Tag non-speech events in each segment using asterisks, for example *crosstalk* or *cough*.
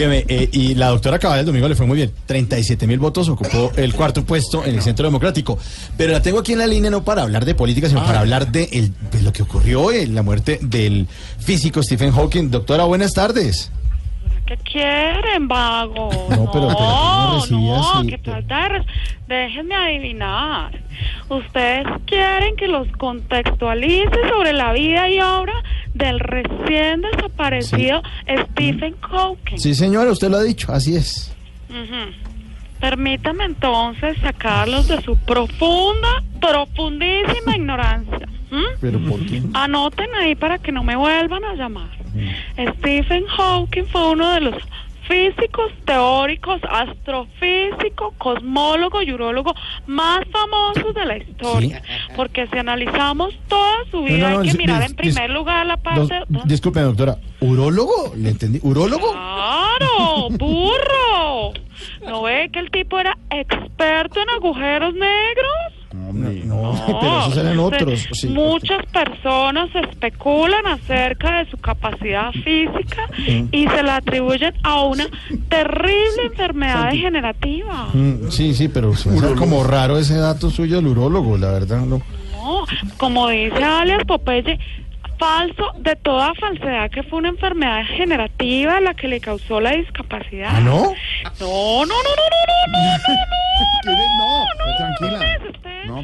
Óyeme, eh, y la doctora Cabal el domingo le fue muy bien. 37 mil votos, ocupó el cuarto puesto en el Centro Democrático. Pero la tengo aquí en la línea no para hablar de política, sino para hablar de, el- de lo que ocurrió en la muerte del físico Stephen Hawking. Doctora, buenas tardes. ¿Qué quieren, vago? No, pero- pero ¿cómo no, recibía no, que falta Déjenme adivinar. Ustedes quieren que los contextualice sobre la vida y obra del recién desaparecido Stephen Hawking. Sí, señora, usted lo ha dicho, así es. Ujú. Permítame entonces sacarlos de su profunda, profundísima ignorancia. ¿m? Pero ¿por qué? Anoten ahí para que no me vuelvan a llamar. Stephen Hawking fue uno de los físicos, teóricos, astrofísico, cosmólogo y urólogo más famosos de la historia. Porque si analizamos toda su vida, No, no, no, hay que mirar en primer lugar la parte... disculpe, doctora. ¿Urólogo? ¿Le entendí? ¿Urólogo? ¡Claro! ¡Burro! ¿No ve que el tipo era experto en agujeros negros? No, pero esos eran otros. sí. Muchas personas especulan acerca de su capacidad física y se la atribuyen a una terrible enfermedad degenerativa. Mm, Sí, sí, pero es como raro ese dato suyo del urólogo, la verdad. No. No, como dice alias Popeye, falso de toda falsedad que fue una enfermedad degenerativa la que le causó la discapacidad. ¿Ah, no? No, no, no, no, no, no, no, No, *laughs* no, tranquila. ¿Es usted? No,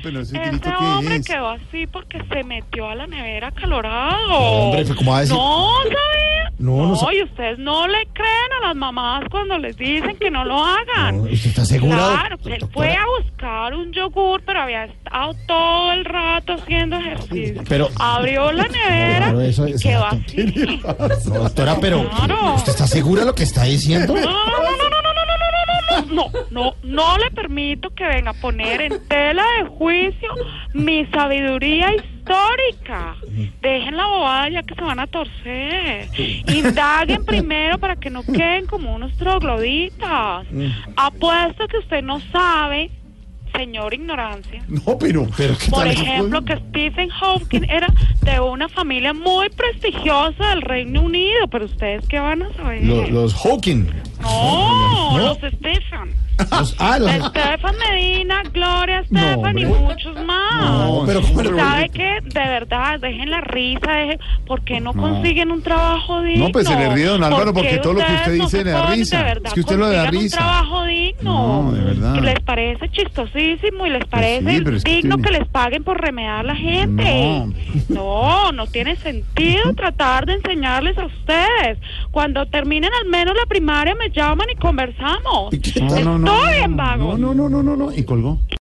pero ese Ese grito hombre es. quedó así porque se metió a la nevera calorado. hombre, ¿cómo va a decir? No, ¿sabía? No, no No, y ustedes no le creen a las mamás cuando les dicen que no lo hagan. No, ¿Usted está segura? Claro, él fue a buscar un yogur, pero había estado todo el rato haciendo ejercicio. Pero- Abrió la nevera Claro, eso y quedó así. *laughs* No, doctora, pero Claro. ¿usted está segura de lo que está diciendo? No, no, no, no, no, no le permito que venga a poner en tela de juicio mi sabiduría histórica. Dejen la bobada ya que se van a torcer. Indaguen primero para que no queden como unos trogloditas. Mm. Apuesto que usted no sabe señor ignorancia. No, pero, pero ¿qué por ejemplo, que Stephen Hawking era de una familia muy prestigiosa del Reino Unido, pero ustedes qué van a saber. Los Hawking. No, los Stefan. Los- ah, los... Estefan Medina, Gloria Estefan y muchos más. No, pero ¿cómo le- ¿Sabe qué? De verdad, dejen la risa, dejen, ¿por qué no, consiguen un trabajo digno? No, pues se le ríe, don Álvaro, ¿Por qué porque todo lo que usted dice le da risa? de verdad Es que usted lo da risa. un trabajo digno. No, de verdad. Pues Les parece chistosísimo y les parece sí, pero es que digno tiene- que les paguen por remedar a la gente. No. No, no tiene sentido *laughs* tratar de enseñarles a ustedes. Cuando terminen al menos la primaria me llaman y conversamos. No, no, no. Estoy en vago. No, no, no, no, no, no. Y colgó.